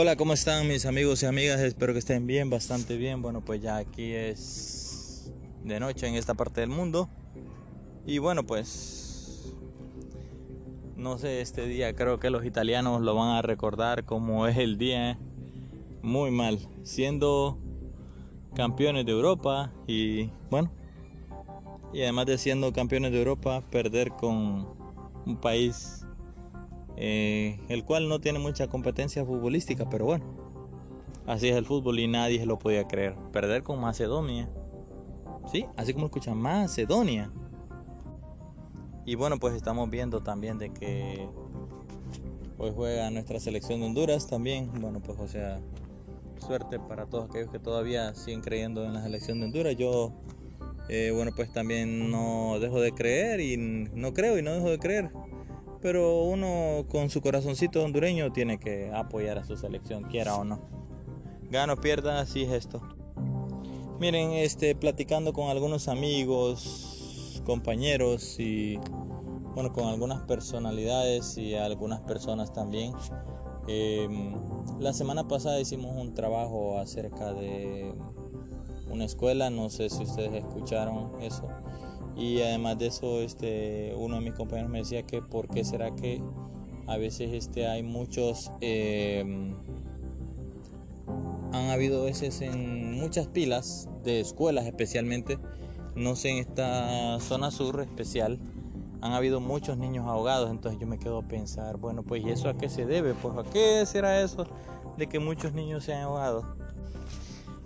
Hola, ¿cómo están mis amigos y amigas? Espero que estén bien, bastante bien. Bueno, pues ya aquí es de noche en esta parte del mundo. Y bueno, pues no sé, este día creo que los italianos lo van a recordar como es el día muy mal, siendo campeones de Europa y bueno, y además de siendo campeones de Europa, perder con un país eh, el cual no tiene mucha competencia futbolística, pero bueno, así es el fútbol y nadie se lo podía creer. Perder con Macedonia, ¿sí? Así como escuchan, Macedonia. Y bueno, pues estamos viendo también de que hoy juega nuestra selección de Honduras también. Bueno, pues o sea, suerte para todos aquellos que todavía siguen creyendo en la selección de Honduras. Yo, eh, bueno, pues también no dejo de creer y no creo y no dejo de creer pero uno con su corazoncito hondureño tiene que apoyar a su selección, quiera o no. Gano, pierda, así es esto. Miren, este, platicando con algunos amigos, compañeros y bueno, con algunas personalidades y algunas personas también. Em, la semana pasada hicimos un trabajo acerca de una escuela, no sé si ustedes escucharon eso. Y además de eso, este, uno de mis compañeros me decía que por qué será que a veces este, hay muchos, em, han habido veces en muchas pilas de escuelas especialmente, no sé, en esta zona sur especial, han habido muchos niños ahogados, entonces yo me quedo a pensar, bueno, pues ¿y eso a qué se debe? Pues ¿a qué será eso de que muchos niños se han ahogado?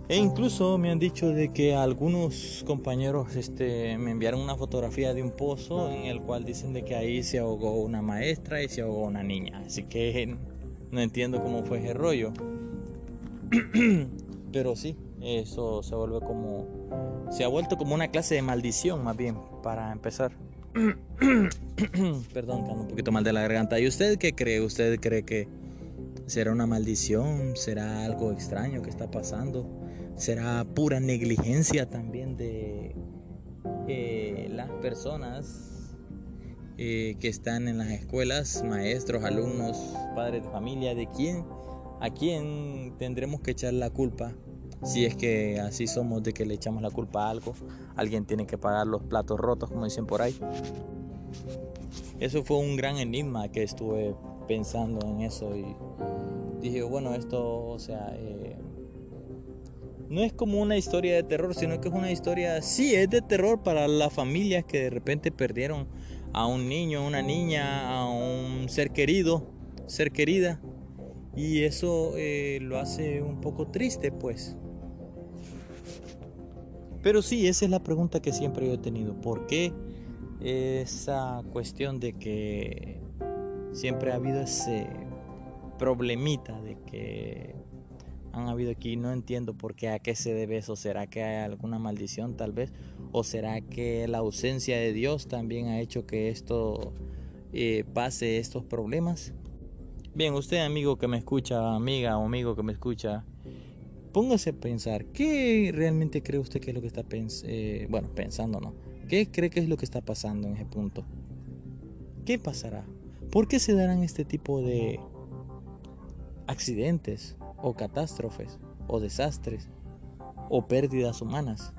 E incluso me han dicho de que algunos compañeros este, me enviaron una fotografía de un pozo en el cual dicen de que ahí se ahogó una maestra y se ahogó una niña. Así que no entiendo cómo fue ese rollo. Pero sí, eso se vuelve como... Se ha vuelto como una clase de maldición más bien, para empezar. Perdón, que ando un poquito mal de la garganta. ¿Y usted qué cree? ¿Usted cree que será una maldición? ¿Será algo extraño que está pasando? Será pura negligencia también de eh, las personas eh, que están en las escuelas, maestros, alumnos, padres de familia, de quién, a quién tendremos que echar la culpa. Si es que así somos de que le echamos la culpa a algo, alguien tiene que pagar los platos rotos, como dicen por ahí. Eso fue un gran enigma que estuve pensando en eso y dije, bueno, esto, o sea, eh, no es como una historia de terror, sino que es una historia, sí, es de terror para las familias que de repente perdieron a un niño, a una niña, a un ser querido, ser querida. Y eso eh, lo hace un poco triste, pues. Pero sí, esa es la pregunta que siempre yo he tenido. ¿Por qué esa cuestión de que siempre ha habido ese problemita de que han habido aquí. No entiendo por qué, a qué se debe eso. ¿Será que hay alguna maldición tal vez? ¿O será que la ausencia de Dios también ha hecho que esto eh, pase estos problemas? Bien, usted amigo que me escucha, amiga o amigo que me escucha, póngase a pensar, ¿qué realmente cree usted que es lo que está pensando? Eh, bueno, pensando, ¿no? ¿Qué cree que es lo que está pasando en ese punto? ¿Qué pasará? ¿Por qué se darán este tipo de accidentes? O catástrofes o desastres o pérdidas humanas.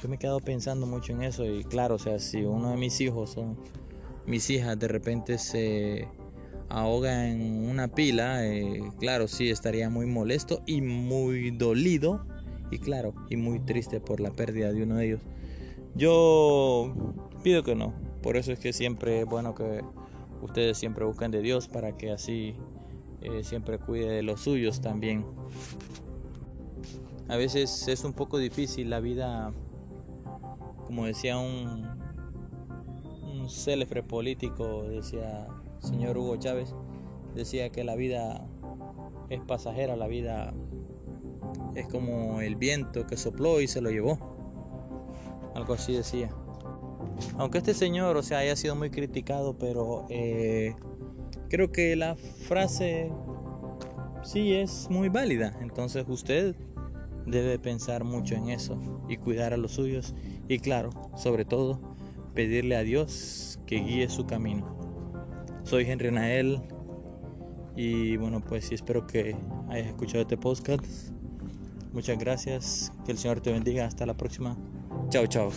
yo me he quedado pensando mucho en eso y claro, o sea, si uno de mis hijos o mis hijas de repente se ahoga en una pila, eh, claro, sí estaría muy molesto y muy dolido y claro, y muy triste por la pérdida de uno de ellos. Yo pido que no, por eso es que siempre es bueno que ustedes siempre busquen de Dios para que así eh, siempre cuide de los suyos también. A veces es un poco difícil la vida como decía un, un célebre político, decía señor Hugo Chávez, decía que la vida es pasajera, la vida es como el viento que sopló y se lo llevó. Algo así decía. Aunque este señor, o sea, haya sido muy criticado, pero eh, creo que la frase sí es muy válida. Entonces usted debe pensar mucho en eso y cuidar a los suyos y claro, sobre todo, pedirle a Dios que guíe su camino. Soy Henry Nael y bueno, pues sí, espero que hayas escuchado este podcast. Muchas gracias, que el Señor te bendiga, hasta la próxima. Chao, chao.